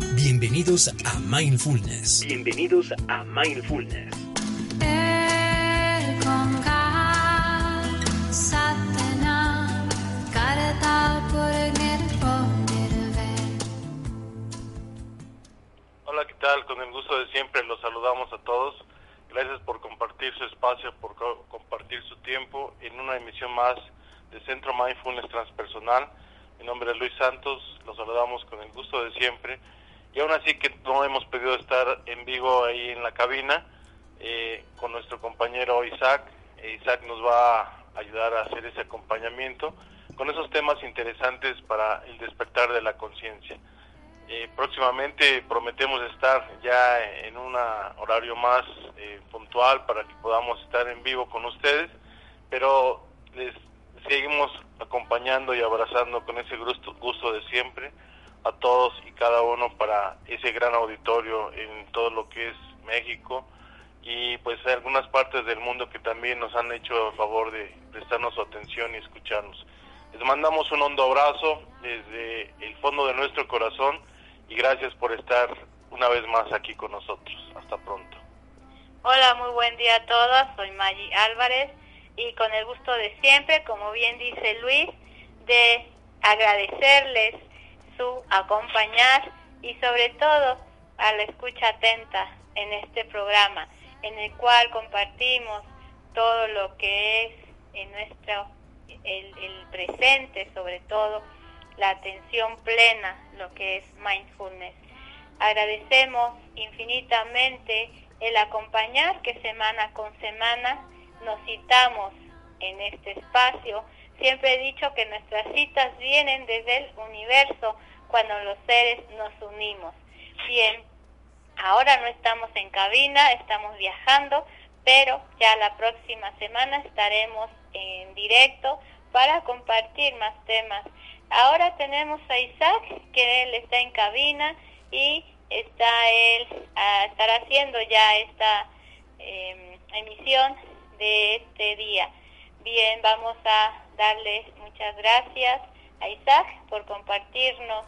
Bienvenidos a Mindfulness. Bienvenidos a Mindfulness. Hola, ¿qué tal? Con el gusto de siempre los saludamos a todos. Gracias por compartir su espacio, por compartir su tiempo en una emisión más de Centro Mindfulness Transpersonal. Mi nombre es Luis Santos, los saludamos con el gusto de siempre y aún así que no hemos podido estar en vivo ahí en la cabina eh, con nuestro compañero Isaac. Eh, Isaac nos va a ayudar a hacer ese acompañamiento con esos temas interesantes para el despertar de la conciencia. Eh, próximamente prometemos estar ya en un horario más puntual para que podamos estar en vivo con ustedes, pero les seguimos acompañando y abrazando con ese gusto, gusto de siempre a todos y cada uno para ese gran auditorio en todo lo que es México y pues algunas partes del mundo que también nos han hecho el favor de prestarnos su atención y escucharnos. Les mandamos un hondo abrazo desde el fondo de nuestro corazón y gracias por estar una vez más aquí con nosotros. Hasta pronto. Hola, muy buen día a todas. Soy Maggie Álvarez y con el gusto de siempre, como bien dice Luis, de agradecerles acompañar y sobre todo a la escucha atenta en este programa en el cual compartimos todo lo que es en nuestro el, presente sobre todo la atención plena lo que es mindfulness. Agradecemos infinitamente el acompañar que semana con semana nos citamos en este espacio. Siempre he dicho que nuestras citas vienen desde el universo cuando los seres nos unimos. Bien, ahora no estamos en cabina, estamos viajando, pero ya la próxima semana estaremos en directo para compartir más temas. Ahora tenemos a Isaac, que él está en cabina y está él a estar haciendo ya esta em, emisión de este día. Bien, vamos a darle muchas gracias a Isaac por compartirnos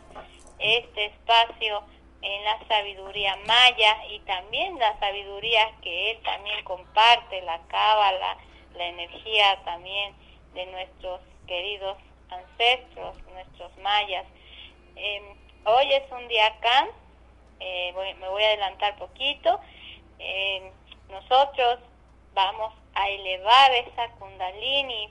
este espacio en la sabiduría maya y también la sabiduría que él también comparte, la cábala, la energía también de nuestros queridos ancestros, nuestros mayas. Em, hoy es un día acá, eh, me voy a adelantar poquito. Em, nosotros vamos a elevar esa kundalini.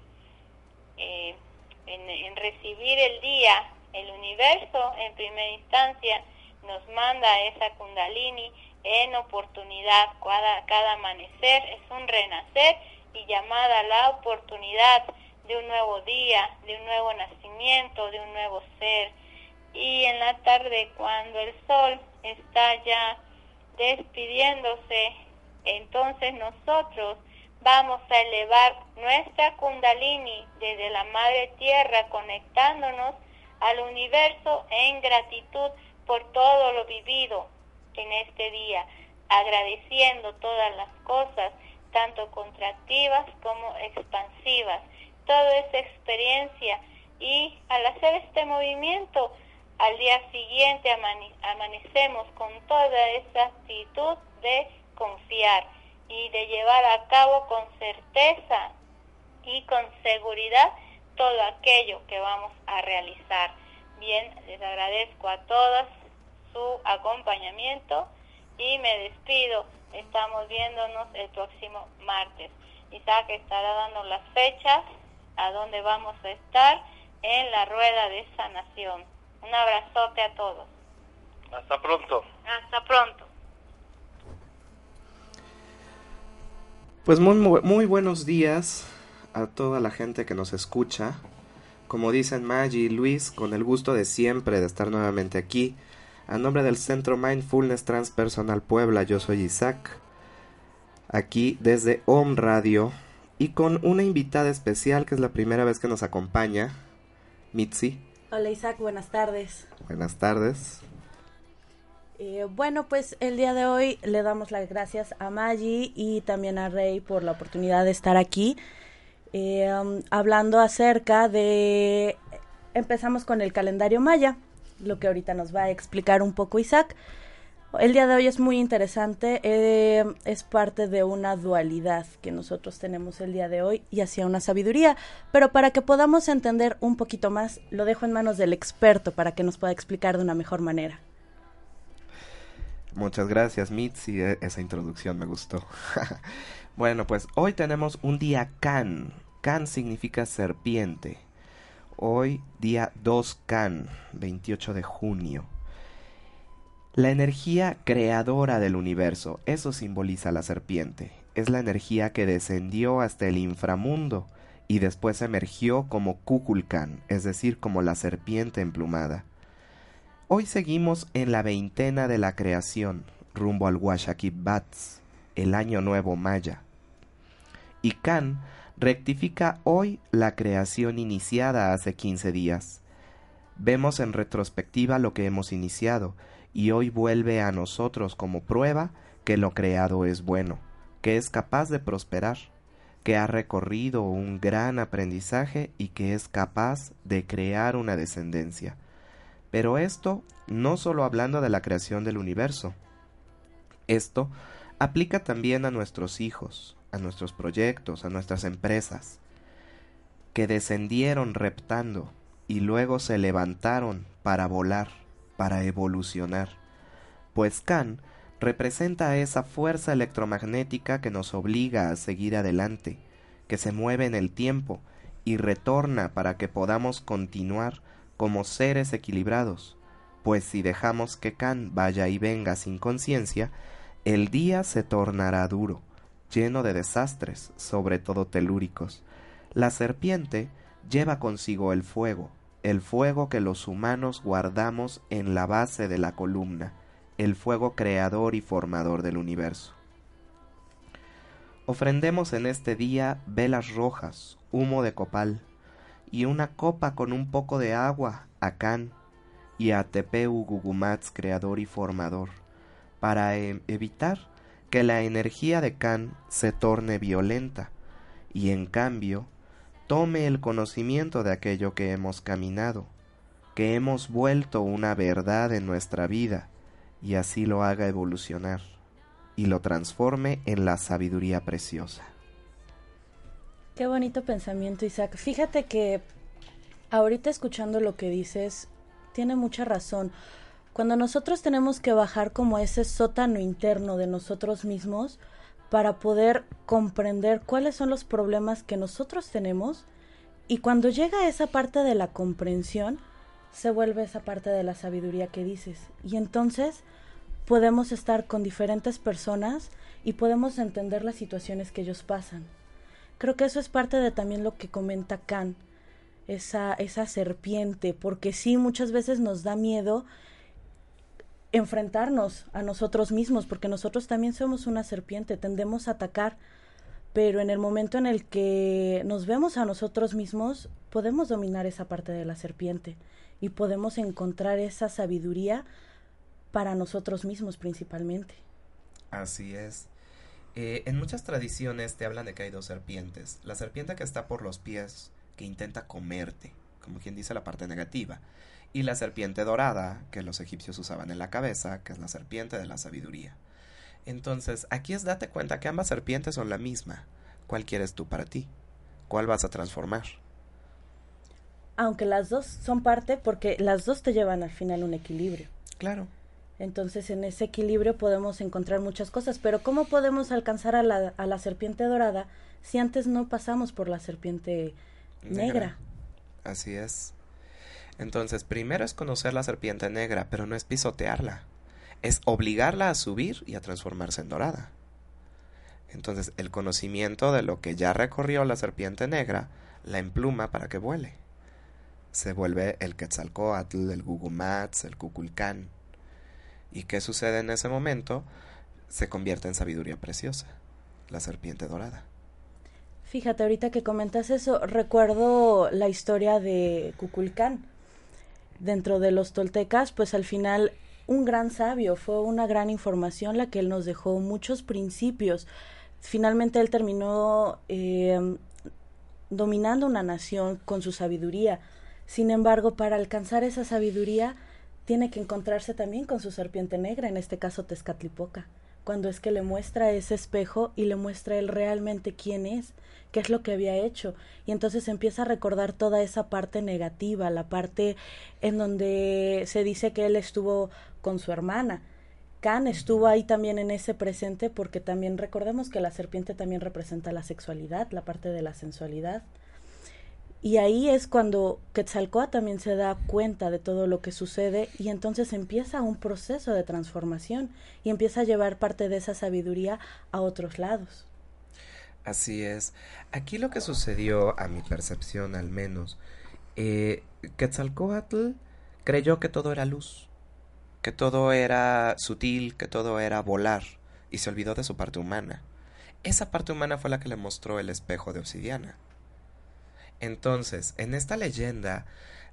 En, recibir el día, el universo en primera instancia nos manda esa kundalini en oportunidad, cada, cada amanecer es un renacer y llamada la oportunidad de un nuevo día, de un nuevo nacimiento, de un nuevo ser. Y en la tarde cuando el sol está ya despidiéndose, entonces nosotros Vamos a elevar nuestra kundalini desde la madre tierra conectándonos al universo en gratitud por todo lo vivido en este día, agradeciendo todas las cosas, tanto contractivas como expansivas, toda esa experiencia y al hacer este movimiento, al día siguiente amanecemos con toda esa actitud de confiar y de llevar a cabo con certeza y con seguridad todo aquello que vamos a realizar. Bien, les agradezco a todas su acompañamiento y me despido. Estamos viéndonos el próximo martes. Isaac estará dando las fechas a dónde vamos a estar en la rueda de sanación. Un abrazote a todos. Hasta pronto. Hasta pronto. Pues muy, muy buenos días a toda la gente que nos escucha. Como dicen Maggie y Luis, con el gusto de siempre de estar nuevamente aquí. A nombre del Centro Mindfulness Transpersonal Puebla, yo soy Isaac. Aquí desde Home Radio y con una invitada especial que es la primera vez que nos acompaña, Mitzi. Hola Isaac, buenas tardes. Buenas tardes. Eh, bueno, pues el día de hoy le damos las gracias a Maggie y también a Rey por la oportunidad de estar aquí eh, um, hablando acerca de... Empezamos con el calendario maya, lo que ahorita nos va a explicar un poco Isaac. El día de hoy es muy interesante, eh, es parte de una dualidad que nosotros tenemos el día de hoy y hacia una sabiduría, pero para que podamos entender un poquito más, lo dejo en manos del experto para que nos pueda explicar de una mejor manera. Muchas gracias, Mitzi, e, esa introducción me gustó. bueno, pues hoy tenemos un día Can. Can significa serpiente. Hoy día 2 Can, 28 de junio. La energía creadora del universo, eso simboliza la serpiente. Es la energía que descendió hasta el inframundo y después emergió como Kukulkan, es decir, como la serpiente emplumada. Hoy seguimos en la veintena de la creación, rumbo al Bats, el año nuevo maya. Y Kan rectifica hoy la creación iniciada hace 15 días. Vemos en retrospectiva lo que hemos iniciado, y hoy vuelve a nosotros como prueba que lo creado es bueno, que es capaz de prosperar, que ha recorrido un gran aprendizaje y que es capaz de crear una descendencia. Pero esto no solo hablando de la creación del universo. Esto aplica también a nuestros hijos, a nuestros proyectos, a nuestras empresas, que descendieron reptando y luego se levantaron para volar para evolucionar, pues Kan representa esa fuerza electromagnética que nos obliga a seguir adelante, que se mueve en el tiempo y retorna para que podamos continuar como seres equilibrados, pues si dejamos que Kan vaya y venga sin conciencia, el día se tornará duro, lleno de desastres, sobre todo telúricos. La serpiente lleva consigo el fuego, el fuego que los humanos guardamos en la base de la columna, el fuego creador y formador del universo. Ofrendemos en este día velas rojas, humo de copal, y una copa con un poco de agua a Can y a Tepeu Gugumats, creador y formador, para e-, evitar que la energía de Can se torne violenta, y en cambio tome el conocimiento de aquello que hemos caminado, que hemos vuelto una verdad en nuestra vida, y así lo haga evolucionar, y lo transforme en la sabiduría preciosa. Qué bonito pensamiento, Isaac. Fíjate que ahorita escuchando lo que dices, tiene mucha razón. Cuando nosotros tenemos que bajar como ese sótano interno de nosotros mismos, para poder comprender cuáles son los problemas que nosotros tenemos y cuando llega esa parte de la comprensión, se vuelve esa parte de la sabiduría que dices. Y entonces podemos estar con diferentes personas y podemos entender las situaciones que ellos pasan. Creo que eso es parte de también lo que comenta Kant, esa, esa serpiente, porque sí, muchas veces nos da miedo enfrentarnos a nosotros mismos, porque nosotros también somos una serpiente, tendemos a atacar, pero en el momento en el que nos vemos a nosotros mismos, podemos dominar esa parte de la serpiente y podemos encontrar esa sabiduría para nosotros mismos principalmente. Así es. Eh, en muchas tradiciones te hablan de que hay dos serpientes. La serpiente que está por los pies, que intenta comerte, como quien dice la parte negativa y la serpiente dorada que los egipcios usaban en la cabeza, que es la serpiente de la sabiduría. Entonces, aquí es date cuenta que ambas serpientes son la misma. ¿Cuál quieres tú para ti? ¿Cuál vas a transformar? Aunque las dos son parte porque las dos te llevan al final un equilibrio. Claro. Entonces en ese equilibrio podemos encontrar muchas cosas, pero ¿cómo podemos alcanzar a la, a la serpiente dorada si antes no pasamos por la serpiente negra? Así es. Entonces, primero es conocer la serpiente negra, pero no es pisotearla. Es obligarla a subir y a transformarse en dorada. Entonces, el conocimiento de lo que ya recorrió la serpiente negra la empluma para que vuele. Se vuelve el Quetzalcoatl, el Gugumats, el Cuculcán. ¿Y qué sucede en ese momento? Se convierte en sabiduría preciosa, la serpiente dorada. Fíjate, ahorita que comentas eso, recuerdo la historia de Cuculcán. Dentro de los toltecas, pues al final un gran sabio, fue una gran información la que él nos dejó, muchos principios. Finalmente él terminó eh, dominando una nación con su sabiduría. Sin embargo, para alcanzar esa sabiduría, tiene que encontrarse también con su serpiente negra, en este caso Tezcatlipoca, cuando es que le muestra ese espejo y le muestra él realmente quién es, qué es lo que había hecho, y entonces empieza a recordar toda esa parte negativa, la parte en donde se dice que él estuvo con su hermana, Can estuvo ahí también en ese presente porque también recordemos que la serpiente también representa la sexualidad, la parte de la sensualidad. Y ahí es cuando Quetzalcoatl también se da cuenta de todo lo que sucede y entonces empieza un proceso de transformación y empieza a llevar parte de esa sabiduría a otros lados. Así es. Aquí lo que sucedió, a mi percepción al menos, eh, Quetzalcoatl creyó que todo era luz que todo era sutil, que todo era volar, y se olvidó de su parte humana. Esa parte humana fue la que le mostró el espejo de obsidiana. Entonces, en esta leyenda,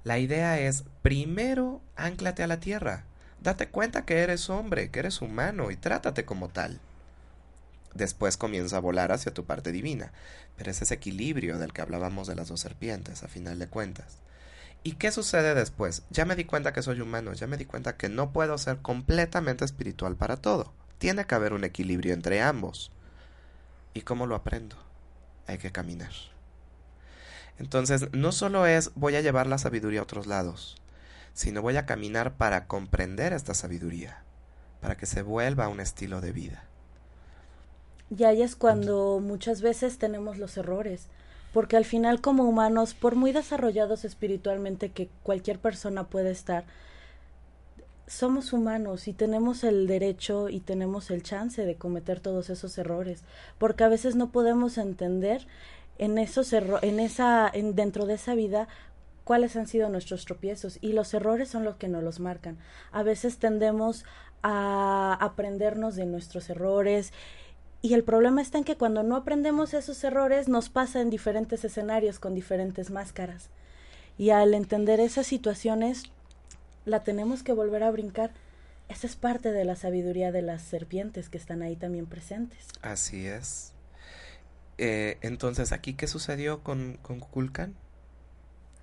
la idea es, primero, anclate a la tierra, date cuenta que eres hombre, que eres humano, y trátate como tal. Después comienza a volar hacia tu parte divina, pero es ese equilibrio del que hablábamos de las dos serpientes, a final de cuentas. ¿Y qué sucede después? Ya me di cuenta que soy humano, ya me di cuenta que no puedo ser completamente espiritual para todo. Tiene que haber un equilibrio entre ambos. ¿Y cómo lo aprendo? Hay que caminar. Entonces, no solo es voy a llevar la sabiduría a otros lados, sino voy a caminar para comprender esta sabiduría, para que se vuelva un estilo de vida. Y ahí es cuando muchas veces tenemos los errores, porque al final como humanos, por muy desarrollados espiritualmente que cualquier persona puede estar, somos humanos y tenemos el derecho y tenemos el chance de cometer todos esos errores, porque a veces no podemos entender en esos en esa en, dentro de esa vida cuáles han sido nuestros tropiezos y los errores son los que nos los marcan. A veces tendemos a aprendernos de nuestros errores y el problema está en que cuando no aprendemos esos errores nos pasa en diferentes escenarios con diferentes máscaras. Y al entender esas situaciones, la tenemos que volver a brincar. Esa es parte de la sabiduría de las serpientes que están ahí también presentes. Así es. Eh, entonces, ¿aquí qué sucedió con, con Kukulkan?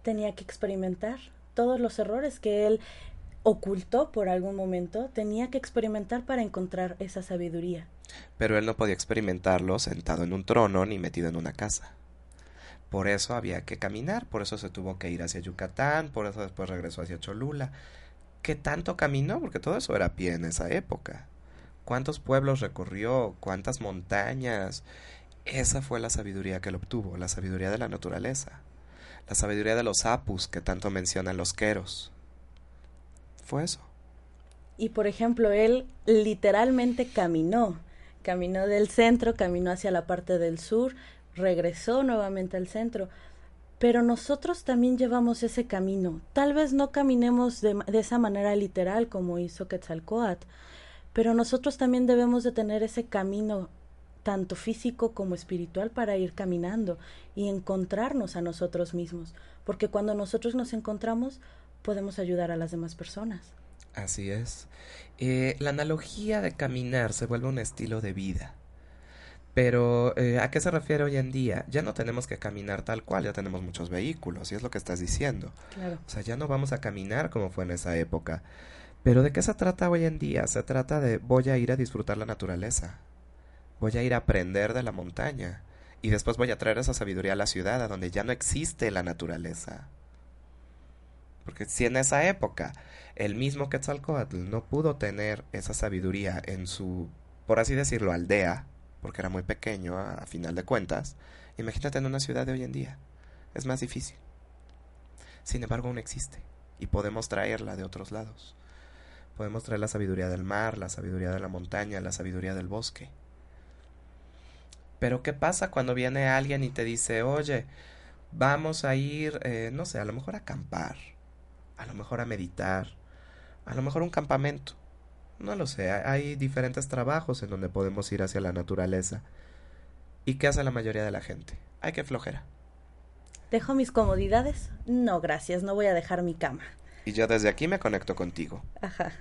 Tenía que experimentar todos los errores que él ocultó por algún momento, tenía que experimentar para encontrar esa sabiduría. Pero él no podía experimentarlo sentado en un trono ni metido en una casa. Por eso había que caminar, por eso se tuvo que ir hacia Yucatán, por eso después regresó hacia Cholula. ¿Qué tanto caminó? Porque todo eso era pie en esa época. ¿Cuántos pueblos recorrió? ¿Cuántas montañas? Esa fue la sabiduría que él obtuvo, la sabiduría de la naturaleza, la sabiduría de los apus que tanto mencionan los queros. Fue eso. Y por ejemplo, él literalmente caminó, caminó del centro, caminó hacia la parte del sur, regresó nuevamente al centro. Pero nosotros también llevamos ese camino. Tal vez no caminemos de, de esa manera literal como hizo Quetzalcoatl, pero nosotros también debemos de tener ese camino tanto físico como espiritual para ir caminando y encontrarnos a nosotros mismos, porque cuando nosotros nos encontramos podemos ayudar a las demás personas. Así es. Eh, la analogía de caminar se vuelve un estilo de vida. Pero, eh, ¿a qué se refiere hoy en día? Ya no tenemos que caminar tal cual, ya tenemos muchos vehículos, y es lo que estás diciendo. Claro. O sea, ya no vamos a caminar como fue en esa época. Pero ¿de qué se trata hoy en día? Se trata de voy a ir a disfrutar la naturaleza. Voy a ir a aprender de la montaña. Y después voy a traer esa sabiduría a la ciudad, a donde ya no existe la naturaleza. Porque si en esa época el mismo Quetzalcoatl no pudo tener esa sabiduría en su, por así decirlo, aldea, porque era muy pequeño a, final de cuentas, imagínate en una ciudad de hoy en día. Es más difícil. Sin embargo, aún existe y podemos traerla de otros lados. Podemos traer la sabiduría del mar, la sabiduría de la montaña, la sabiduría del bosque. Pero ¿qué pasa cuando viene alguien y te dice, oye, vamos a ir, eh, no sé, a lo mejor a acampar, a lo mejor a meditar, a lo mejor un campamento? No lo sé, hay diferentes trabajos en donde podemos ir hacia la naturaleza. ¿Y qué hace la mayoría de la gente? Hay que flojera. ¿Dejo mis comodidades? No, gracias, no voy a dejar mi cama. Y yo desde aquí me conecto contigo. Ajá.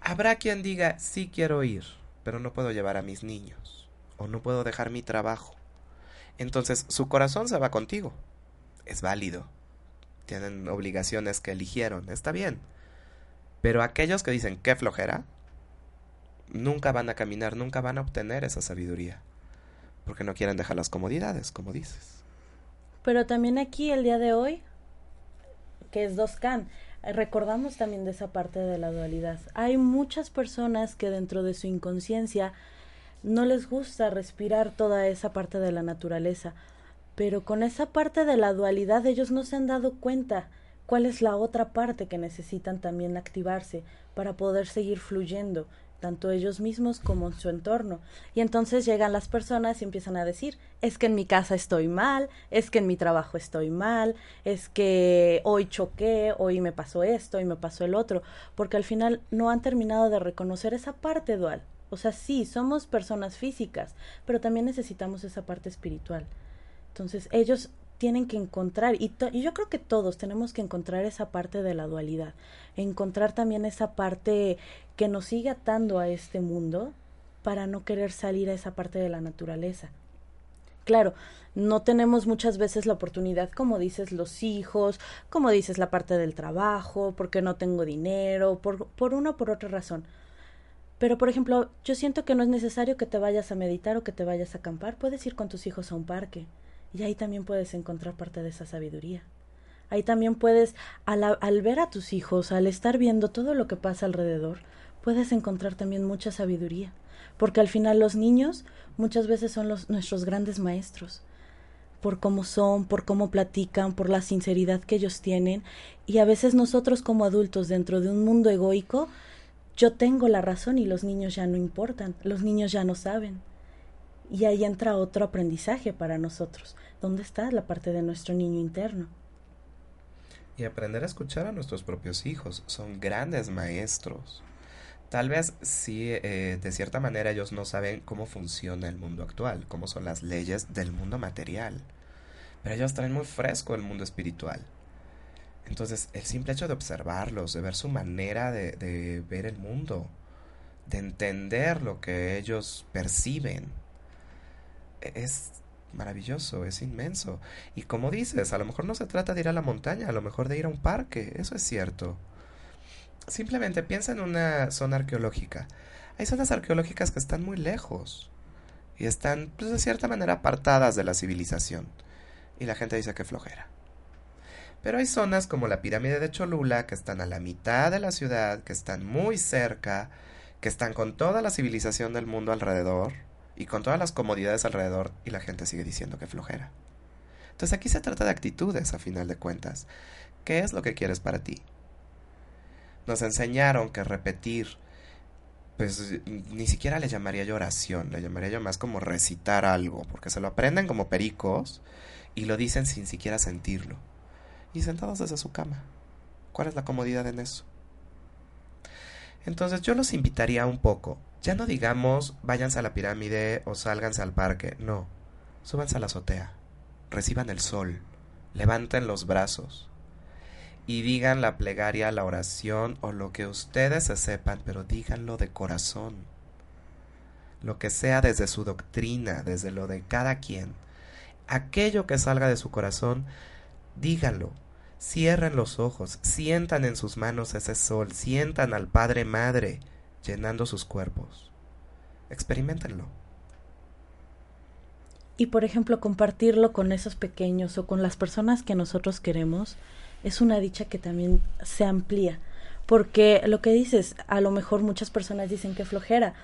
Habrá quien diga, sí quiero ir, pero no puedo llevar a mis niños, o no puedo dejar mi trabajo. Entonces su corazón se va contigo. Es válido. Tienen obligaciones que eligieron, está bien. Pero aquellos que dicen qué flojera, nunca van a caminar, nunca van a obtener esa sabiduría. Porque no quieren dejar las comodidades, como dices. Pero también aquí el día de hoy, que es dos can, recordamos también de esa parte de la dualidad. Hay muchas personas que dentro de su inconsciencia no les gusta respirar toda esa parte de la naturaleza, pero con esa parte de la dualidad ellos no se han dado cuenta cuál es la otra parte que necesitan también activarse para poder seguir fluyendo, tanto ellos mismos como en su entorno. Y entonces llegan las personas y empiezan a decir, es que en mi casa estoy mal, es que en mi trabajo estoy mal, es que hoy choqué, hoy me pasó esto, y me pasó el otro, porque al final no han terminado de reconocer esa parte dual. O sea, sí, somos personas físicas, pero también necesitamos esa parte espiritual. Entonces, ellos tienen que encontrar, y, y, yo creo que todos tenemos que encontrar esa parte de la dualidad, encontrar también esa parte que nos sigue atando a este mundo para no querer salir a esa parte de la naturaleza. Claro, no tenemos muchas veces la oportunidad, como dices, los hijos, como dices, la parte del trabajo, porque no tengo dinero, por, por una o por otra razón. Pero, por ejemplo, yo siento que no es necesario que te vayas a meditar o que te vayas a acampar, puedes ir con tus hijos a un parque y ahí también puedes encontrar parte de esa sabiduría. Ahí también puedes, al, al, ver a tus hijos, al estar viendo todo lo que pasa alrededor, puedes encontrar también mucha sabiduría. Porque al final los niños muchas veces son los, nuestros grandes maestros. Por cómo son, por cómo platican, por la sinceridad que ellos tienen. Y a veces nosotros como adultos dentro de un mundo egoico, yo tengo la razón y los niños ya no importan, los niños ya no saben. Y ahí entra otro aprendizaje para nosotros. ¿Dónde está la parte de nuestro niño interno? Y aprender a escuchar a nuestros propios hijos. Son grandes maestros. Tal vez sí, eh, de cierta manera ellos no saben cómo funciona el mundo actual, cómo son las leyes del mundo material. Pero ellos traen muy fresco el mundo espiritual. Entonces, el simple hecho de observarlos, de ver su manera de, ver el mundo, de entender lo que ellos perciben, es maravilloso, es inmenso. Y como dices, a lo mejor no se trata de ir a la montaña, a lo mejor de ir a un parque, eso es cierto. Simplemente piensa en una zona arqueológica. Hay zonas arqueológicas que están muy lejos y están, pues, de cierta manera, apartadas de la civilización. Y la gente dice que flojera. Pero hay zonas como la pirámide de Cholula que están a la mitad de la ciudad, que están muy cerca, que están con toda la civilización del mundo alrededor y con todas las comodidades alrededor y la gente sigue diciendo que flojera. Entonces aquí se trata de actitudes a final de cuentas. ¿Qué es lo que quieres para ti? Nos enseñaron que repetir, pues ni siquiera le llamaría yo oración, le llamaría yo más como recitar algo, porque se lo aprenden como pericos y lo dicen sin siquiera sentirlo. Y sentados desde su cama. ¿Cuál es la comodidad en eso? Entonces yo los invitaría un poco ya no digamos váyanse a la pirámide o sálganse al parque, no. Súbanse a la azotea, reciban el sol, levanten los brazos y digan la plegaria, la oración o lo que ustedes se sepan, pero díganlo de corazón. Lo que sea desde su doctrina, desde lo de cada quien. Aquello que salga de su corazón, díganlo. Cierren los ojos, sientan en sus manos ese sol, sientan al Padre Madre llenando sus cuerpos. Experimentenlo. Y por ejemplo, compartirlo con esos pequeños o con las personas que nosotros queremos es una dicha que también se amplía. Porque lo que dices, a lo mejor muchas personas dicen que flojera.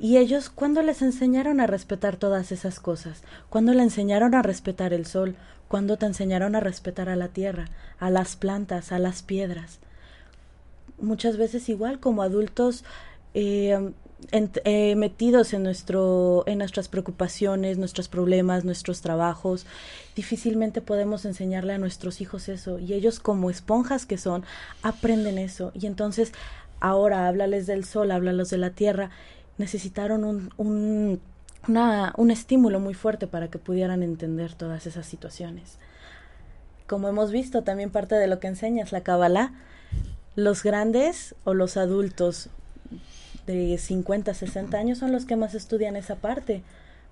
Y ellos, ¿cuándo les enseñaron a respetar todas esas cosas? ¿Cuándo le enseñaron a respetar el sol? ¿Cuándo te enseñaron a respetar a la tierra, a las plantas, a las piedras? Muchas veces igual como adultos eh, eh, metidos en, nuestro, en nuestras preocupaciones, nuestros problemas, nuestros trabajos, difícilmente podemos enseñarle a nuestros hijos eso. Y ellos como esponjas que son, aprenden eso. Y entonces ahora háblales del sol, háblales de la tierra. Necesitaron un, un, un estímulo muy fuerte para que pudieran entender todas esas situaciones. Como hemos visto, también parte de lo que enseñas la Kabbalah, los grandes o los adultos de 50, 60 años son los que más estudian esa parte,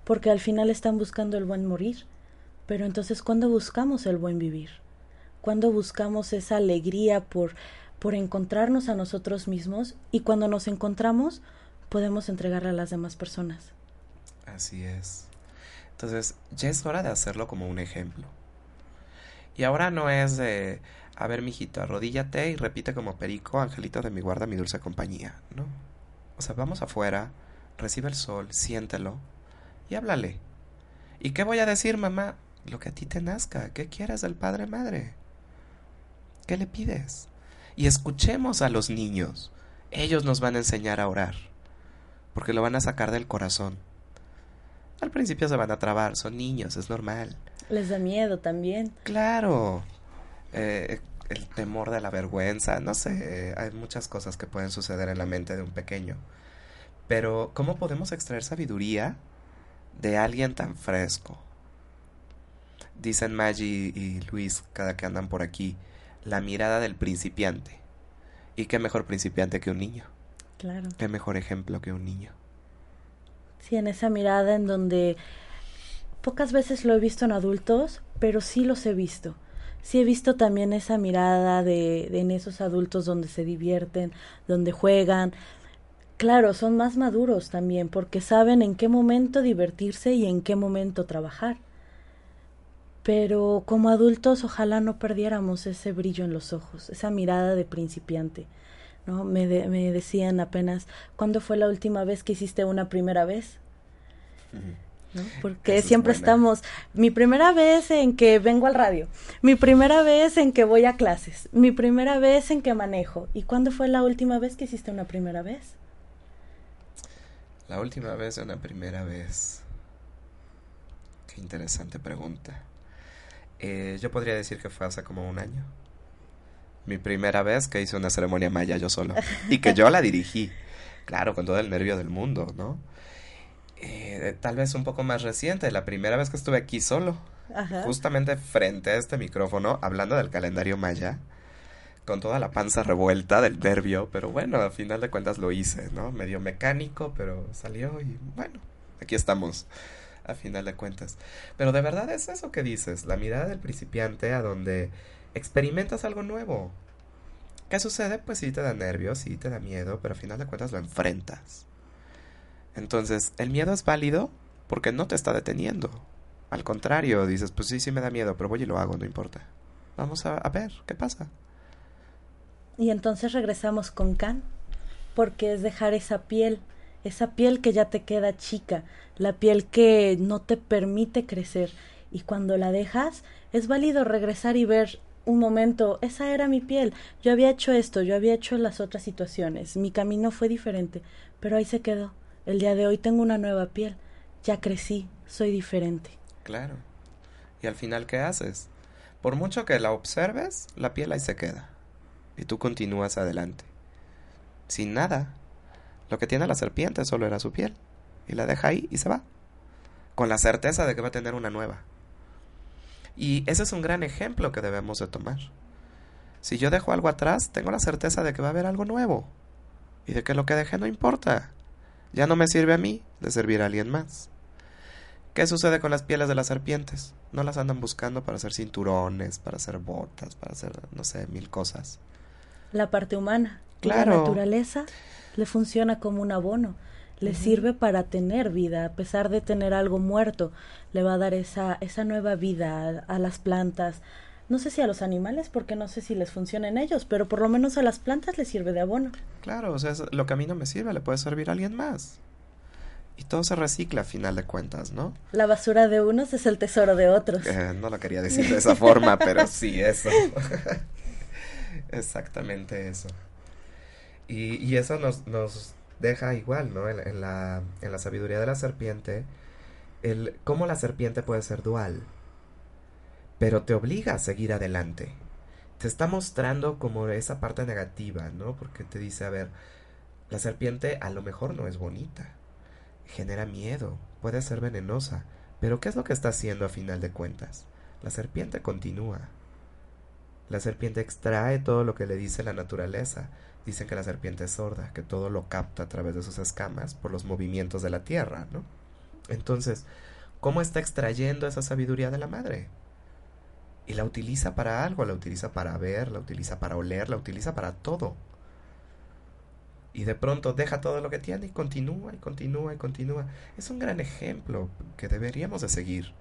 porque al final están buscando el buen morir. Pero entonces, ¿cuándo buscamos el buen vivir? ¿Cuándo buscamos esa alegría por, por encontrarnos a nosotros mismos? Y cuando nos encontramos, podemos entregarle a las demás personas. Así es. Entonces, ya es hora de hacerlo como un ejemplo. Y ahora no es de, a ver, mijito, arrodíllate y repite como perico, angelito de mi guarda, mi dulce compañía, ¿no? O sea, vamos afuera, recibe el sol, siéntelo y háblale. ¿Y qué voy a decir, mamá? Lo que a ti te nazca. ¿Qué quieres del padre madre? ¿Qué le pides? Y escuchemos a los niños. Ellos nos van a enseñar a orar. Porque lo van a sacar del corazón. Al principio se van a trabar, son niños, es normal. Les da miedo también. Claro. Eh, el temor de la vergüenza, no sé, hay muchas cosas que pueden suceder en la mente de un pequeño. Pero, ¿cómo podemos extraer sabiduría de alguien tan fresco? Dicen Maggie y Luis cada que andan por aquí, la mirada del principiante. ¿Y qué mejor principiante que un niño? Claro. ¿Qué mejor ejemplo que un niño? Sí, en esa mirada en donde pocas veces lo he visto en adultos, pero sí los he visto sí he visto también esa mirada de, en esos adultos donde se divierten, donde juegan. Claro, son más maduros también porque saben en qué momento divertirse y en qué momento trabajar. Pero como adultos ojalá no perdiéramos ese brillo en los ojos, esa mirada de principiante. ¿No? Me, me decían apenas, ¿cuándo fue la última vez que hiciste una primera vez? Porque siempre estamos, mi primera vez en que vengo al radio, mi primera vez en que voy a clases, mi primera vez en que manejo. ¿Y cuándo fue la última vez que hiciste una primera vez? La última vez, una primera vez. Qué interesante pregunta. Eh, yo podría decir que fue hace como un año. Mi primera vez que hice una ceremonia maya yo solo. Y que yo la dirigí. Claro, con todo el nervio del mundo, ¿no? Eh, tal vez un poco más reciente, la primera vez que estuve aquí solo, justamente frente a este micrófono, hablando del calendario maya, con toda la panza revuelta del nervio, pero bueno, a final de cuentas lo hice, ¿no? Medio mecánico, pero salió y bueno, aquí estamos, a final de cuentas. Pero de verdad es eso que dices, la mirada del principiante a donde experimentas algo nuevo. ¿Qué sucede? Pues sí te da nervios, sí te da miedo, pero a final de cuentas lo enfrentas. Entonces, el miedo es válido porque no te está deteniendo. Al contrario, dices, pues sí, sí me da miedo, pero voy y lo hago, no importa. Vamos a, ver qué pasa. Y entonces regresamos con Can, porque es dejar esa piel, esa piel que ya te queda chica, la piel que no te permite crecer. Y cuando la dejas, es válido regresar y ver un momento, esa era mi piel, yo había hecho esto, yo había hecho las otras situaciones, mi camino fue diferente, pero ahí se quedó el día de hoy tengo una nueva piel. Ya crecí, soy diferente. Claro. ¿Y al final qué haces? Por mucho que la observes, la piel ahí se queda. Y tú continúas adelante. Sin nada. Lo que tiene la serpiente solo era su piel. Y la deja ahí y se va. Con la certeza de que va a tener una nueva. Y ese es un gran ejemplo que debemos de tomar. Si yo dejo algo atrás, tengo la certeza de que va a haber algo nuevo. Y de que lo que dejé no importa. Ya no me sirve a mí de servir a alguien más. ¿Qué sucede con las pieles de las serpientes? No las andan buscando para hacer cinturones, para hacer botas, para hacer, no sé, mil cosas. La parte humana. Claro. La naturaleza le funciona como un abono. Le sirve para tener vida, a pesar de tener algo muerto, le va a dar esa, esa nueva vida a, las plantas, no sé si a los animales, porque no sé si les funciona en ellos, pero por lo menos a las plantas les sirve de abono. Claro, o sea, lo que a mí no me sirve le puede servir a alguien más. Y todo se recicla a final de cuentas, ¿no? La basura de unos es el tesoro de otros. Eh, no lo quería decir de esa forma, pero sí, eso. Exactamente eso. Y, y eso nos, nos, deja igual, ¿no? En, la, en la sabiduría de la serpiente, el cómo la serpiente puede ser dual, pero te obliga a seguir adelante. Te está mostrando como esa parte negativa, ¿no? Porque te dice, a ver, la serpiente a lo mejor no es bonita genera miedo, puede ser venenosa, pero ¿qué es lo que está haciendo a final de cuentas? La serpiente continúa. La serpiente extrae todo lo que le dice la naturaleza. Dicen que la serpiente es sorda, que todo lo capta a través de sus escamas por los movimientos de la tierra, ¿no? Entonces, ¿cómo está extrayendo esa sabiduría de la madre? Y la utiliza para algo, la utiliza para ver, la utiliza para oler, la utiliza para todo y de pronto deja todo lo que tiene y continúa y continúa y continúa. Es un gran ejemplo que deberíamos de seguir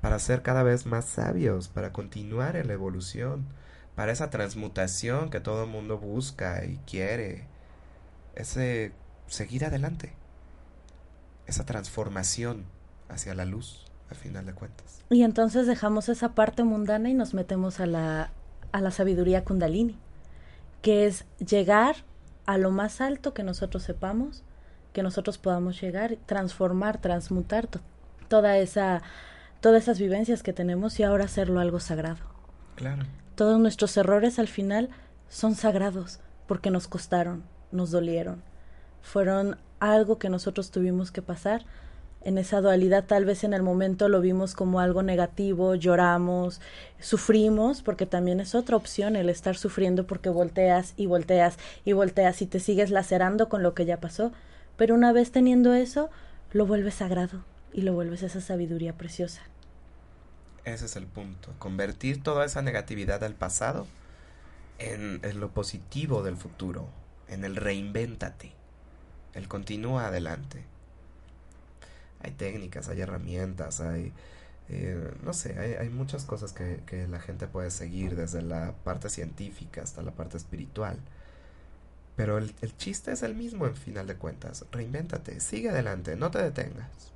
para ser cada vez más sabios, para continuar en la evolución, para esa transmutación que todo el mundo busca y quiere, ese seguir adelante, esa transformación hacia la luz, al final de cuentas. Y entonces dejamos esa parte mundana y nos metemos a la, a la sabiduría kundalini, que es llegar a lo más alto que nosotros sepamos, que nosotros podamos llegar, transformar, transmutar toda esa, todas esas vivencias que tenemos y ahora hacerlo algo sagrado. Claro. Todos nuestros errores al final son sagrados porque nos costaron, nos dolieron, fueron algo que nosotros tuvimos que pasar. En esa dualidad tal vez en el momento lo vimos como algo negativo, lloramos, sufrimos, porque también es otra opción el estar sufriendo porque volteas y volteas y volteas y te sigues lacerando con lo que ya pasó, pero una vez teniendo eso, lo vuelves sagrado y lo vuelves esa sabiduría preciosa. Ese es el punto, convertir toda esa negatividad del pasado en, lo positivo del futuro, en el reinvéntate, el continúa adelante hay técnicas, hay herramientas, hay, eh, no sé, hay, hay muchas cosas que, que, la gente puede seguir, desde la parte científica hasta la parte espiritual. Pero el, el chiste es el mismo en final de cuentas. Reinvéntate, sigue adelante, no te detengas.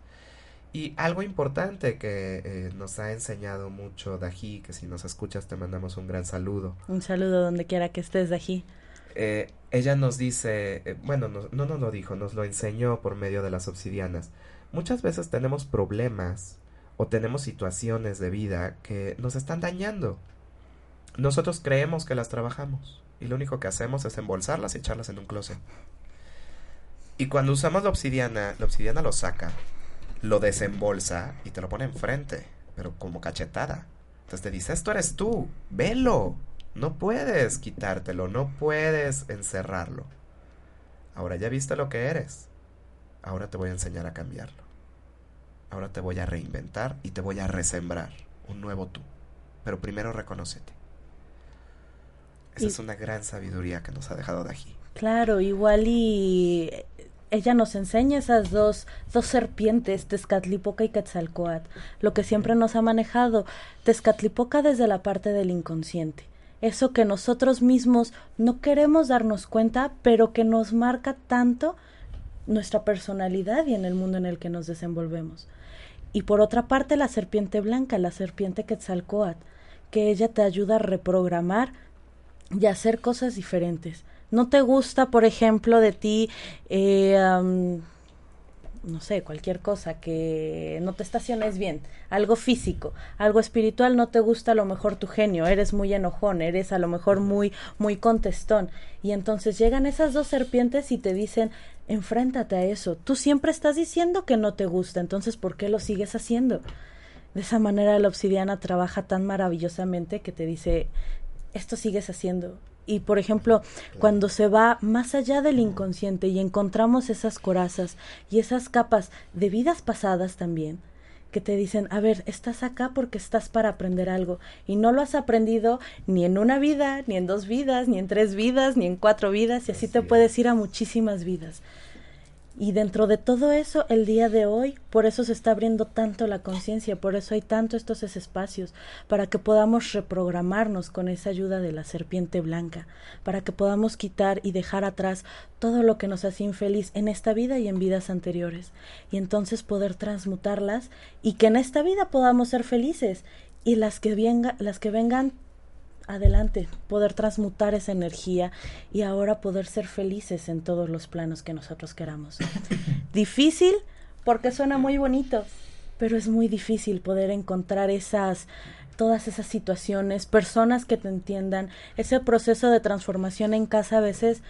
Y algo importante que eh, nos ha enseñado mucho Dají, que si nos escuchas te mandamos un gran saludo. Un saludo donde quiera que estés, Dají. Eh, ella nos dice, eh, bueno, no, no nos lo dijo, nos lo enseñó por medio de las obsidianas. Muchas veces tenemos problemas o tenemos situaciones de vida que nos están dañando. Nosotros creemos que las trabajamos y lo único que hacemos es embolsarlas y echarlas en un closet. Y cuando usamos la obsidiana, la obsidiana lo saca, lo desembolsa y te lo pone enfrente, pero como cachetada. Entonces te dice, esto eres tú, velo. No puedes quitártelo, no puedes encerrarlo. Ahora ya viste lo que eres ahora te voy a enseñar a cambiarlo. Ahora te voy a reinventar y te voy a resembrar un nuevo tú. Pero primero reconócete. Esa es una gran sabiduría que nos ha dejado de aquí. Claro, igual y ella nos enseña esas dos, dos serpientes, Tezcatlipoca y Quetzalcoatl, lo que siempre nos ha manejado. Tezcatlipoca desde la parte del inconsciente, eso que nosotros mismos no queremos darnos cuenta, pero que nos marca tanto nuestra personalidad y en el mundo en el que nos desenvolvemos. Y por otra parte, la serpiente blanca, la serpiente Quetzalcoatl, que ella te ayuda a reprogramar y a hacer cosas diferentes. No te gusta, por ejemplo, de ti eh, no sé, cualquier cosa, que no te estaciones bien, algo físico, algo espiritual, no te gusta a lo mejor tu genio, eres muy enojón, eres a lo mejor muy, muy contestón. Y entonces llegan esas dos serpientes y te dicen, enfréntate a eso. Tú siempre estás diciendo que no te gusta, entonces ¿por qué lo sigues haciendo? De esa manera la obsidiana trabaja tan maravillosamente que te dice, esto sigues haciendo, y por ejemplo, cuando se va más allá del inconsciente y encontramos esas corazas y esas capas de vidas pasadas también, que te dicen, a ver, estás acá porque estás para aprender algo y no lo has aprendido ni en una vida, ni en dos vidas, ni en tres vidas, ni en cuatro vidas y así, te puedes ir a muchísimas vidas. Y dentro de todo eso, el día de hoy, por eso se está abriendo tanto la conciencia, por eso hay tanto estos espacios, para que podamos reprogramarnos con esa ayuda de la serpiente blanca, para que podamos quitar y dejar atrás todo lo que nos hace infeliz en esta vida y en vidas anteriores, y entonces poder transmutarlas y que en esta vida podamos ser felices. Y las que, venga, las que vengan adelante, poder transmutar esa energía y ahora poder ser felices en todos los planos que nosotros queramos. difícil porque suena muy bonito, pero es muy difícil poder encontrar esas todas esas situaciones, personas que te entiendan, ese proceso de transformación en casa a veces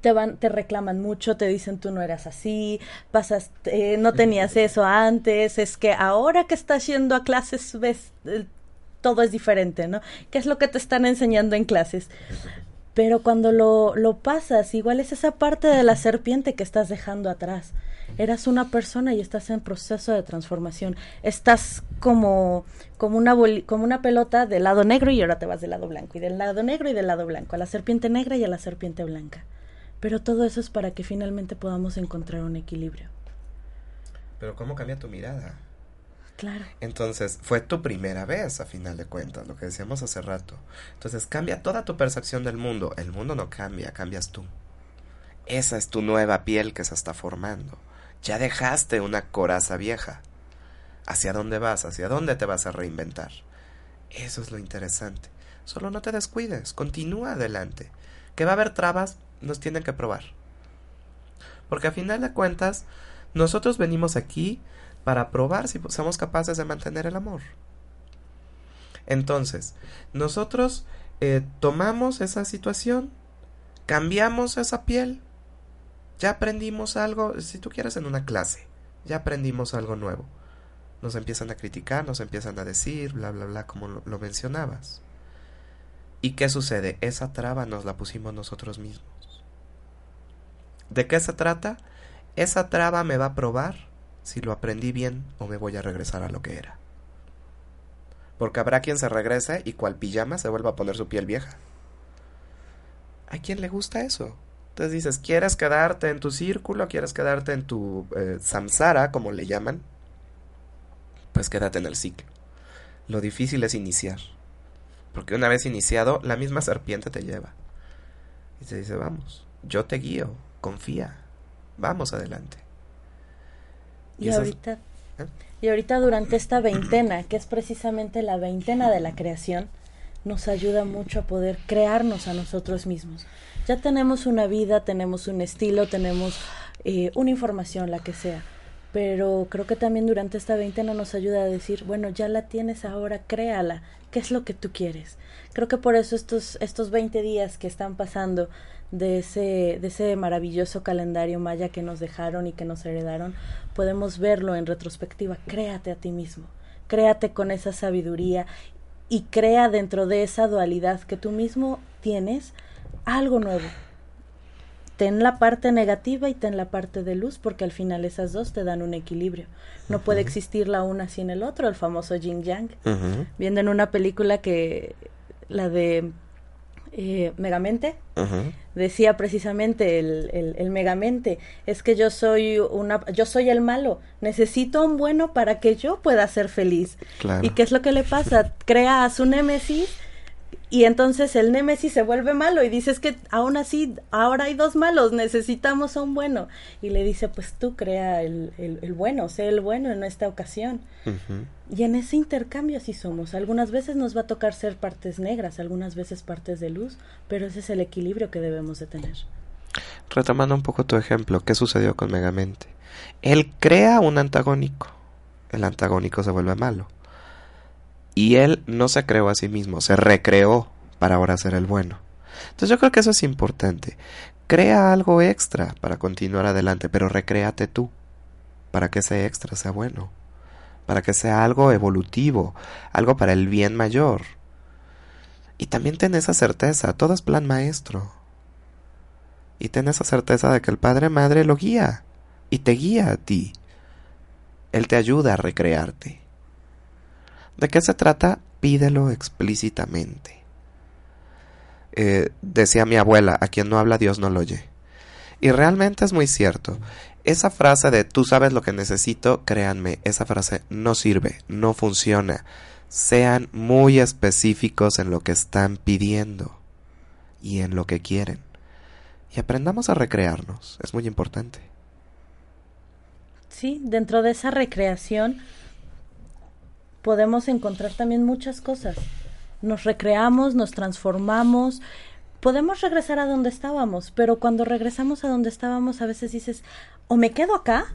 te van, te reclaman mucho, te dicen tú no eras así, pasas, eh, no tenías eso antes, es que ahora que estás yendo a clases ves eh, todo es diferente, ¿no? ¿Qué es lo que te están enseñando en clases? Pero cuando lo, lo pasas, igual es esa parte de la serpiente que estás dejando atrás. Eras una persona y estás en proceso de transformación. Estás como, como, una como una pelota del lado negro y ahora te vas del lado blanco. Y del lado negro y del lado blanco. A la serpiente negra y a la serpiente blanca. Pero todo eso es para que finalmente podamos encontrar un equilibrio. Pero ¿cómo cambia tu mirada? Claro. Entonces, fue tu primera vez, a final de cuentas, lo que decíamos hace rato. Entonces, cambia toda tu percepción del mundo. El mundo no cambia, cambias tú. Esa es tu nueva piel que se está formando. Ya dejaste una coraza vieja. ¿Hacia dónde vas? ¿Hacia dónde te vas a reinventar? Eso es lo interesante. Solo no te descuides, continúa adelante. Que va a haber trabas, nos tienen que probar. Porque a final de cuentas, nosotros venimos aquí para probar si somos capaces de mantener el amor. Entonces, nosotros eh, tomamos esa situación, cambiamos esa piel, ya aprendimos algo, si tú quieres en una clase, ya aprendimos algo nuevo. Nos empiezan a criticar, nos empiezan a decir, bla, bla, bla, como lo, lo mencionabas. ¿Y qué sucede? Esa traba nos la pusimos nosotros mismos. ¿De qué se trata? Esa traba me va a probar si lo aprendí bien o me voy a regresar a lo que era. Porque habrá quien se regrese y cual pijama se vuelva a poner su piel vieja. ¿A quién le gusta eso? Entonces dices, ¿quieres quedarte en tu círculo? ¿Quieres quedarte en tu eh, samsara, como le llaman? Pues quédate en el ciclo. Lo difícil es iniciar. Porque una vez iniciado, la misma serpiente te lleva. Y te dice, vamos, yo te guío, confía, vamos adelante. Y, ahorita, ¿Eh? y ahorita durante esta veintena, que es precisamente la veintena de la creación, nos ayuda mucho a poder crearnos a nosotros mismos. Ya tenemos una vida, tenemos un estilo, tenemos eh, una información, la que sea. Pero creo que también durante esta veintena nos ayuda a decir, bueno, ya la tienes ahora, créala. ¿Qué es lo que tú quieres? Creo que por eso estos, estos 20 días que están pasando de ese, de ese maravilloso calendario maya que nos dejaron y que nos heredaron, podemos verlo en retrospectiva. Créate a ti mismo, créate con esa sabiduría y crea dentro de esa dualidad que tú mismo tienes algo nuevo. Ten la parte negativa y ten la parte de luz, porque al final esas dos te dan un equilibrio. No puede existir la una sin el otro, el famoso yin yang. Viendo en una película que la de eh, Megamente, decía precisamente el, el, Megamente, es que yo soy una, yo soy el malo, necesito un bueno para que yo pueda ser feliz. ¿Y qué es lo que le pasa? Crea a su némesis y entonces el Némesis se vuelve malo y dices que aún así ahora hay dos malos, necesitamos a un bueno. Y le dice, pues tú crea el, el, bueno, sé el bueno en esta ocasión. Y en ese intercambio así somos. Algunas veces nos va a tocar ser partes negras, algunas veces partes de luz, pero ese es el equilibrio que debemos de tener. Retomando un poco tu ejemplo, ¿qué sucedió con Megamente? Él crea un antagónico. El antagónico se vuelve malo. Y él no se creó a sí mismo, se recreó para ahora ser el bueno. Entonces yo creo que eso es importante. Crea algo extra para continuar adelante, pero recréate tú para que ese extra sea bueno, para que sea algo evolutivo, algo para el bien mayor. Y también ten esa certeza, todo es plan maestro. Y ten esa certeza de que el Padre Madre lo guía y te guía a ti. Él te ayuda a recrearte. ¿De qué se trata? Pídelo explícitamente. Eh, decía mi abuela, a quien no habla Dios no lo oye. Y realmente es muy cierto. esa frase de tú sabes lo que necesito, créanme, esa frase no sirve, no funciona. Sean muy específicos en lo que están pidiendo y en lo que quieren. Y aprendamos a recrearnos, es muy importante. Sí, dentro de esa recreación podemos encontrar también muchas cosas. Nos recreamos, nos transformamos, podemos regresar a donde estábamos, pero cuando regresamos a donde estábamos a veces dices, o me quedo acá,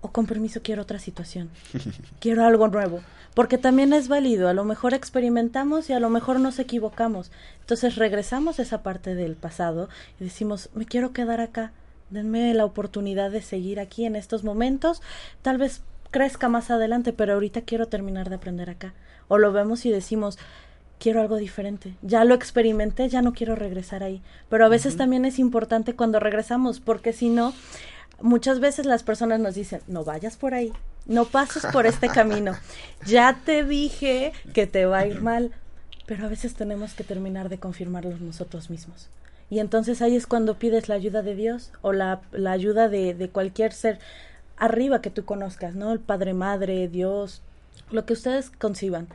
o con permiso quiero otra situación, quiero algo nuevo, porque también es válido, a lo mejor experimentamos y a lo mejor nos equivocamos, entonces regresamos a esa parte del pasado y decimos, me quiero quedar acá, denme la oportunidad de seguir aquí en estos momentos, tal vez crezca más adelante, pero ahorita quiero terminar de aprender acá, o lo vemos y decimos, quiero algo diferente. Ya lo experimenté, ya no quiero regresar ahí. Pero a veces también es importante cuando regresamos, porque si no, muchas veces las personas nos dicen, no vayas por ahí, no pases por este camino. Ya te dije que te va a ir mal, pero a veces tenemos que terminar de confirmarlo nosotros mismos. Y entonces ahí es cuando pides la ayuda de Dios o la, la ayuda de, de cualquier ser arriba que tú conozcas, ¿no? El Padre, Madre, Dios, lo que ustedes conciban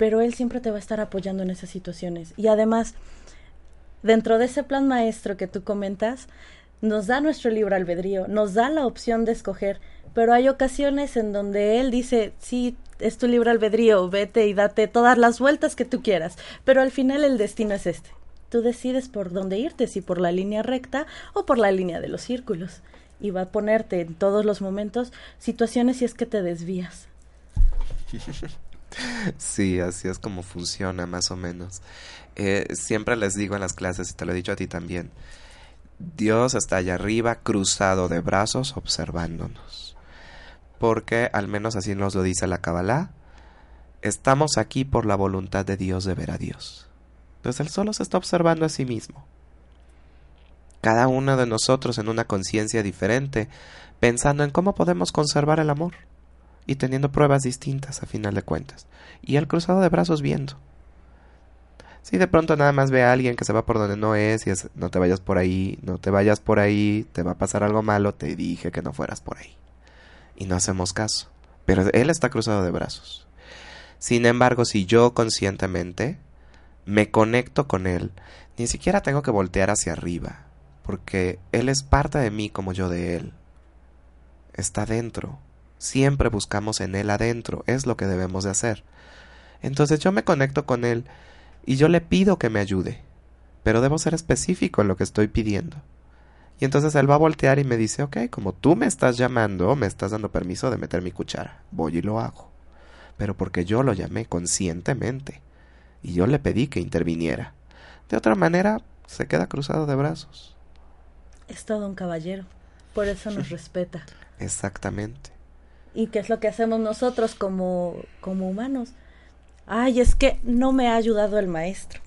pero Él siempre te va a estar apoyando en esas situaciones. Y además, dentro de ese plan maestro que tú comentas, nos da nuestro libre albedrío, nos da la opción de escoger, pero hay ocasiones en donde Él dice, sí, es tu libre albedrío, vete y date todas las vueltas que tú quieras, pero al final el destino es este. Tú decides por dónde irte, si por la línea recta o por la línea de los círculos. Y va a ponerte en todos los momentos situaciones si es que te desvías. Sí, así es como funciona más o menos. Eh, siempre les digo en las clases, y te lo he dicho a ti también, Dios está allá arriba, cruzado de brazos, observándonos. Porque, al menos así nos lo dice la Kabbalah, estamos aquí por la voluntad de Dios de ver a Dios. Entonces Él solo se está observando a sí mismo. Cada uno de nosotros en una conciencia diferente, pensando en cómo podemos conservar el amor y teniendo pruebas distintas a final de cuentas. Y el cruzado de brazos viendo. Si de pronto nada más ve a alguien que se va por donde no es y es, no te vayas por ahí, no te vayas por ahí, te va a pasar algo malo, te dije que no fueras por ahí. Y no hacemos caso. Pero él está cruzado de brazos. Sin embargo, si yo conscientemente me conecto con él, ni siquiera tengo que voltear hacia arriba, porque él es parte de mí como yo de él. Está dentro, Siempre buscamos en Él adentro, es lo que debemos de hacer. Entonces yo me conecto con Él y yo le pido que me ayude, pero debo ser específico en lo que estoy pidiendo. Y entonces Él va a voltear y me dice, ok, como tú me estás llamando, me estás dando permiso de meter mi cuchara, voy y lo hago. Pero porque yo lo llamé conscientemente y yo le pedí que interviniera. De otra manera, se queda cruzado de brazos. Es todo un caballero, por eso nos respeta. Exactamente y qué es lo que hacemos nosotros como, como humanos. Ay, es que no me ha ayudado el maestro.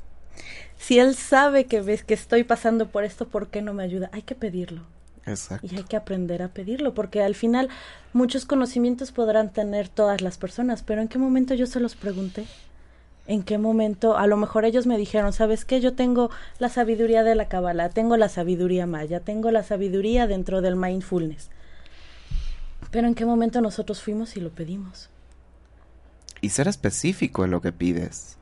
Si él sabe que ves que estoy pasando por esto, ¿por qué no me ayuda? Hay que pedirlo. Exacto. Y hay que aprender a pedirlo, porque al final muchos conocimientos podrán tener todas las personas, pero ¿en qué momento yo se los pregunté? ¿En qué momento? A lo mejor ellos me dijeron, ¿sabes qué? Yo tengo la sabiduría de la Kabbalah, tengo la sabiduría maya, tengo la sabiduría dentro del mindfulness. Pero ¿en qué momento nosotros fuimos y lo pedimos? Y ser específico en lo que pides.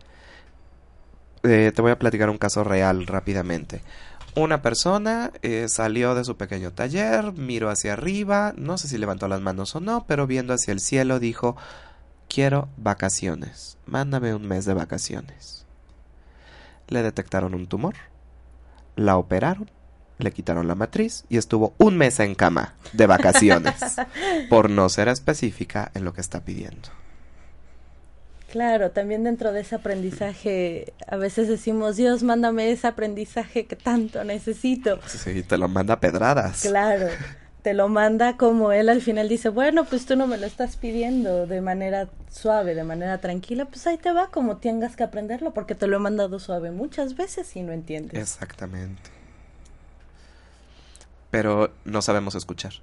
Eh, te voy a platicar un caso real rápidamente. Una persona eh, salió de su pequeño taller, miró hacia arriba, no sé si levantó las manos o no, pero viendo hacia el cielo dijo, quiero vacaciones, mándame un mes de vacaciones. Le detectaron un tumor, la operaron le quitaron la matriz y estuvo un mes en cama de vacaciones por no ser específica en lo que está pidiendo. Claro, también dentro de ese aprendizaje, a veces decimos, Dios, mándame ese aprendizaje que tanto necesito. Sí, te lo manda pedradas. Claro, te lo manda como él al final dice, bueno, pues tú no me lo estás pidiendo de manera suave, de manera tranquila, pues ahí te va como tengas que aprenderlo, porque te lo he mandado suave muchas veces y no entiendes. Exactamente pero no sabemos escuchar.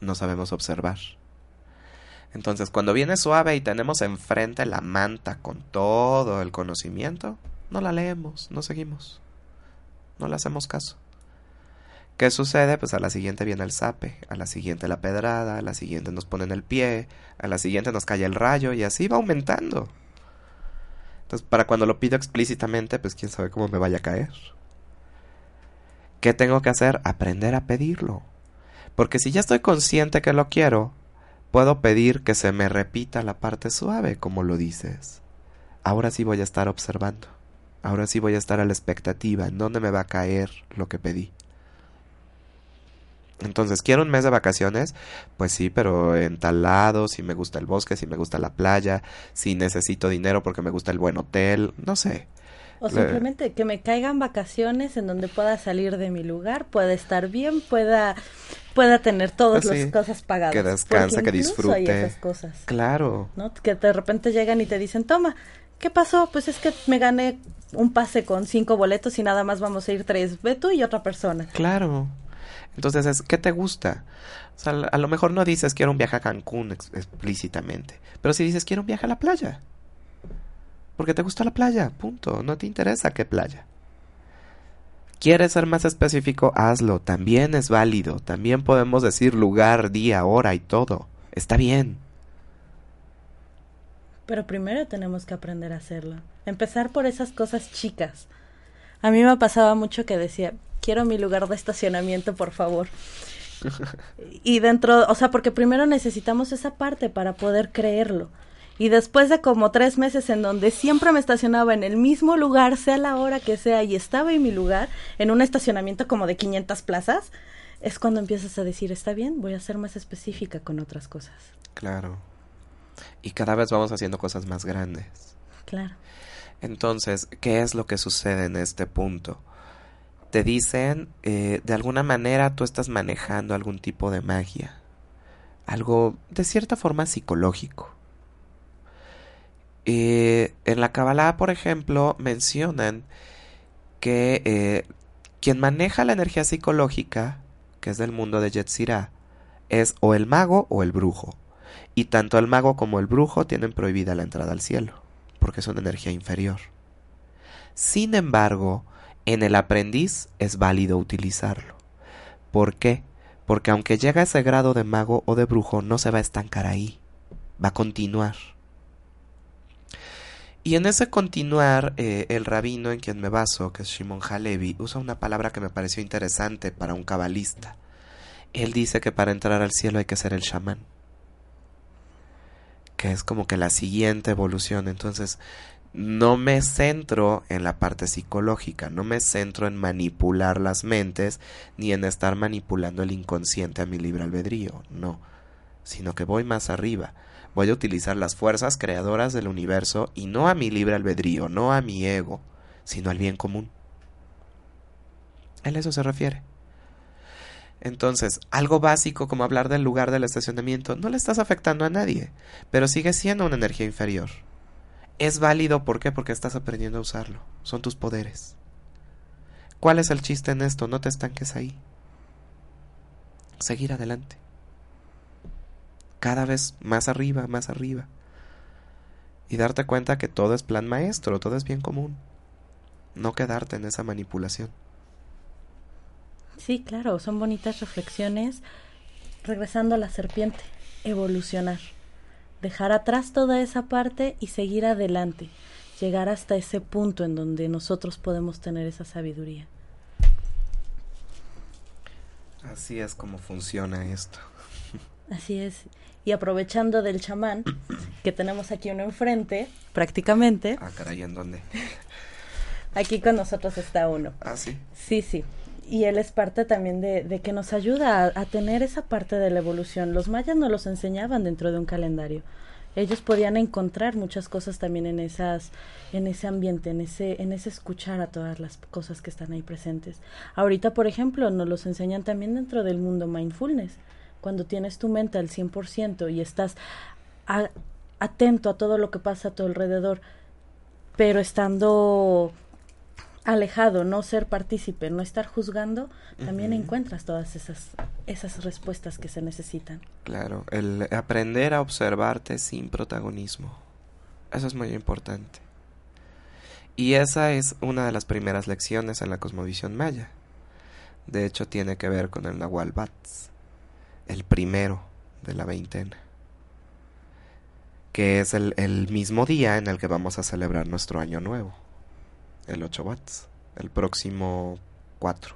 No sabemos observar. Entonces, cuando viene suave y tenemos enfrente la manta con todo el conocimiento, no la leemos, no seguimos, no le hacemos caso. ¿Qué sucede? Pues a la siguiente viene el sape, a la siguiente la pedrada, a la siguiente nos ponen el pie, a la siguiente nos cae el rayo y así va aumentando. Entonces, para cuando lo pido explícitamente, pues quién sabe cómo me vaya a caer. ¿Qué tengo que hacer? Aprender a pedirlo. Porque si ya estoy consciente que lo quiero, puedo pedir que se me repita la parte suave, como lo dices. Ahora sí voy a estar observando. Ahora sí voy a estar a la expectativa en dónde me va a caer lo que pedí. Entonces, ¿quiero un mes de vacaciones? Pues sí, pero en tal lado, si me gusta el bosque, si me gusta la playa, si necesito dinero porque me gusta el buen hotel, no sé. O simplemente que me caigan vacaciones en donde pueda salir de mi lugar, pueda estar bien, pueda pueda tener todas las cosas pagadas. Que descanse, que disfrute. Hay esas cosas. Claro. ¿no? Que de repente llegan y te dicen, toma, ¿qué pasó? Pues es que me gané un pase con cinco boletos y nada más vamos a ir tres, ve tú y otra persona. Claro. Entonces, es, ¿qué te gusta? O sea, a lo mejor no dices quiero un viaje a Cancún explícitamente, pero si dices quiero un viaje a la playa, porque te gusta la playa, punto. No te interesa qué playa. ¿Quieres ser más específico? Hazlo. También es válido. También podemos decir lugar, día, hora y todo. Está bien. Pero primero tenemos que aprender a hacerlo. Empezar por esas cosas chicas. A mí me pasaba mucho que decía, quiero mi lugar de estacionamiento, por favor. y dentro, o sea, porque primero necesitamos esa parte para poder creerlo. Y después de como tres meses en donde siempre me estacionaba en el mismo lugar, sea la hora que sea, y estaba en mi lugar, en un estacionamiento como de 500 plazas, es cuando empiezas a decir, está bien, voy a ser más específica con otras cosas. Claro. Y cada vez vamos haciendo cosas más grandes. Claro. Entonces, ¿qué es lo que sucede en este punto? Te dicen, eh, de alguna manera tú estás manejando algún tipo de magia, algo de cierta forma psicológico. Eh, en la Kabbalah, por ejemplo, mencionan que eh, quien maneja la energía psicológica, que es del mundo de Yetzirah, es o el mago o el brujo. Y tanto el mago como el brujo tienen prohibida la entrada al cielo, porque son energía inferior. Sin embargo, en el aprendiz es válido utilizarlo. ¿Por qué? Porque aunque llega a ese grado de mago o de brujo, no se va a estancar ahí, va a continuar. Y en ese continuar, eh, el rabino en quien me baso, que es Shimon Halevi, usa una palabra que me pareció interesante para un cabalista. Él dice que para entrar al cielo hay que ser el chamán. Que es como que la siguiente evolución. Entonces, no me centro en la parte psicológica, no me centro en manipular las mentes, ni en estar manipulando el inconsciente a mi libre albedrío, no, sino que voy más arriba voy a utilizar las fuerzas creadoras del universo y no a mi libre albedrío, no a mi ego, sino al bien común. Él eso se refiere. Entonces, algo básico como hablar del lugar del estacionamiento no le estás afectando a nadie, pero sigue siendo una energía inferior. Es válido, ¿por qué? Porque estás aprendiendo a usarlo. Son tus poderes. ¿Cuál es el chiste en esto? No te estanques ahí. Seguir adelante cada vez más arriba, más arriba. Y darte cuenta que todo es plan maestro, todo es bien común. No quedarte en esa manipulación. Sí, claro, son bonitas reflexiones. Regresando a la serpiente, evolucionar. Dejar atrás toda esa parte y seguir adelante. Llegar hasta ese punto en donde nosotros podemos tener esa sabiduría. Así es como funciona esto. Así es y aprovechando del chamán, que tenemos aquí uno enfrente, prácticamente. Ah, caray, ¿en dónde? Aquí con nosotros está uno. Ah, sí. Sí, sí. Y él es parte también de, de que nos ayuda a, a, tener esa parte de la evolución. Los mayas nos los enseñaban dentro de un calendario. Ellos podían encontrar muchas cosas también en esas, en ese ambiente, en ese, en ese escuchar a todas las cosas que están ahí presentes. Ahorita, por ejemplo, nos los enseñan también dentro del mundo mindfulness cuando tienes tu mente al 100% y estás atento a todo lo que pasa a tu alrededor, pero estando alejado, no ser partícipe, no estar juzgando, también encuentras todas esas esas respuestas que se necesitan. Claro, el aprender a observarte sin protagonismo. Eso es muy importante. Y esa es una de las primeras lecciones en la cosmovisión maya. De hecho, tiene que ver con el Nahual Bats, el primero de la veintena, que es el, mismo día en el que vamos a celebrar nuestro año nuevo, el 8 Bats, el próximo 4.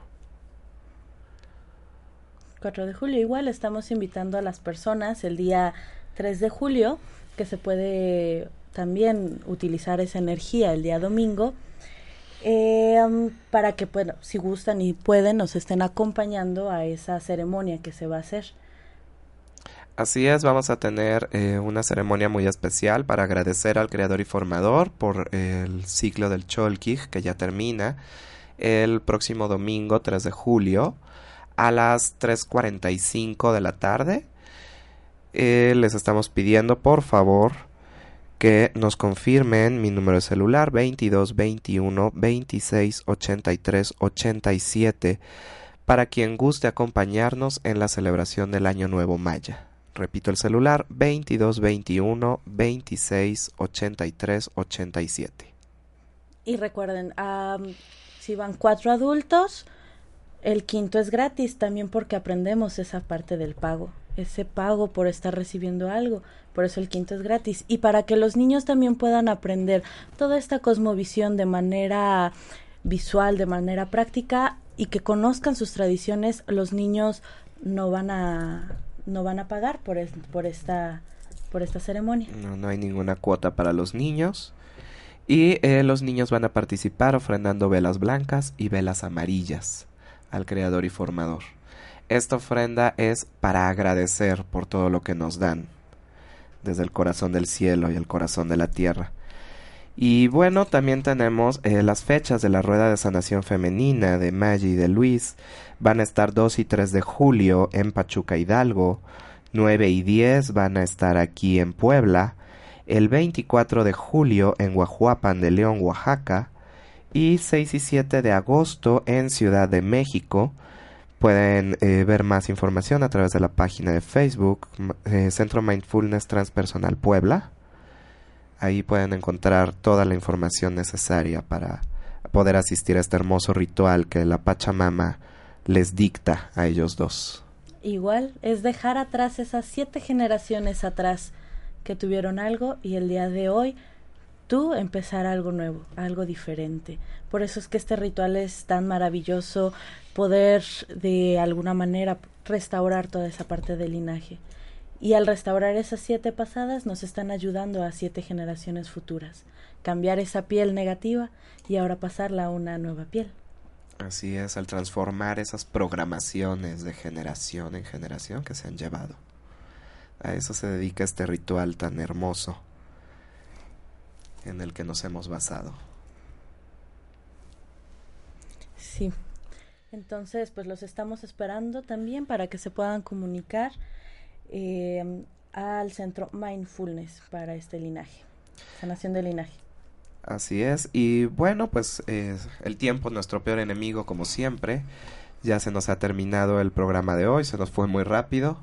4 de julio. Igual estamos invitando a las personas el día 3 de julio, que se puede también utilizar esa energía el día domingo eh, para que, bueno, si gustan y pueden, nos estén acompañando a esa ceremonia que se va a hacer. Así es, vamos a tener eh, una ceremonia muy especial para agradecer al creador y formador por el ciclo del Cholkig que ya termina el próximo domingo 3 de julio a las 3.45 de la tarde. Eh, les estamos pidiendo por favor que nos confirmen mi número de celular 22 21 26 83 87 para quien guste acompañarnos en la celebración del Año Nuevo Maya. Repito el celular 22 21 26 83 87. Y recuerden, si van cuatro adultos, el quinto es gratis también porque aprendemos esa parte del pago ese pago por estar recibiendo algo. Por eso el quinto es gratis. Y para que los niños también puedan aprender toda esta cosmovisión de manera visual, de manera práctica y que conozcan sus tradiciones, los niños no van a no van a pagar por, por esta por esta ceremonia. No, no hay ninguna cuota para los niños. Y eh, los niños van a participar ofrendando velas blancas y velas amarillas al creador y formador. Esta ofrenda es para agradecer por todo lo que nos dan, desde el corazón del cielo y el corazón de la tierra. Y bueno, también tenemos eh, las fechas de la rueda de sanación femenina de Maggie y de Luis. Van a estar 2 y 3 de julio en Pachuca Hidalgo. 9 y 10 van a estar aquí en Puebla. El 24 de julio en Guajuapan de León, Oaxaca. Y 6 y 7 de agosto en Ciudad de México. Pueden eh, ver más información a través de la página de Facebook eh, Centro Mindfulness Transpersonal Puebla. Ahí pueden encontrar toda la información necesaria para poder asistir a este hermoso ritual que la Pachamama les dicta a ellos dos. Igual es dejar atrás esas siete generaciones atrás que tuvieron algo y el día de hoy tú empezar algo nuevo, algo diferente. Por eso es que este ritual es tan maravilloso, poder de alguna manera restaurar toda esa parte del linaje. Y al restaurar esas siete pasadas nos están ayudando a siete generaciones futuras. Cambiar esa piel negativa y ahora pasarla a una nueva piel. Así es, al transformar esas programaciones de generación en generación que se han llevado. A eso se dedica este ritual tan hermoso en el que nos hemos basado. Sí. Entonces, pues los estamos esperando también para que se puedan comunicar eh, al centro Mindfulness para este linaje, sanación del linaje. Así es. Y bueno, pues el tiempo, nuestro peor enemigo, como siempre. Ya se nos ha terminado el programa de hoy, se nos fue muy rápido.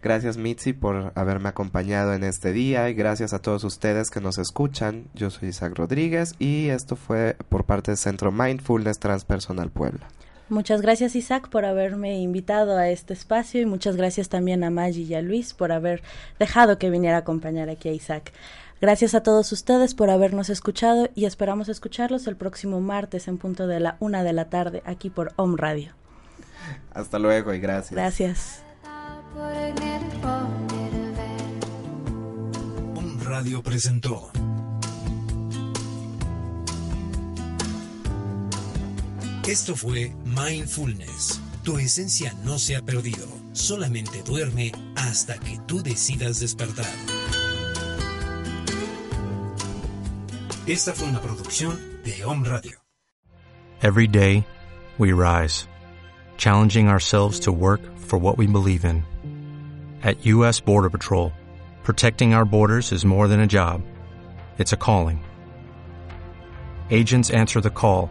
Gracias Mitzi por haberme acompañado en este día y gracias a todos ustedes que nos escuchan. Yo soy Isaac Rodríguez y esto fue por parte del Centro Mindfulness Transpersonal Puebla. Muchas gracias Isaac por haberme invitado a este espacio y muchas gracias también a Maggie y a Luis por haber dejado que viniera a acompañar aquí a Isaac. Gracias a todos ustedes por habernos escuchado y esperamos escucharlos el próximo martes en punto de la una de la tarde aquí por Home Radio. Hasta luego y gracias. Gracias. Un radio presentó. Esto fue Mindfulness. Tu esencia no se ha perdido, solamente duerme hasta que tú decidas despertar. Esta fue una producción de Home Radio. Every day, we rise, challenging ourselves to work for what we believe in. At U.S. Border Patrol, protecting our borders is more than a job, it's a calling. Agents answer the call,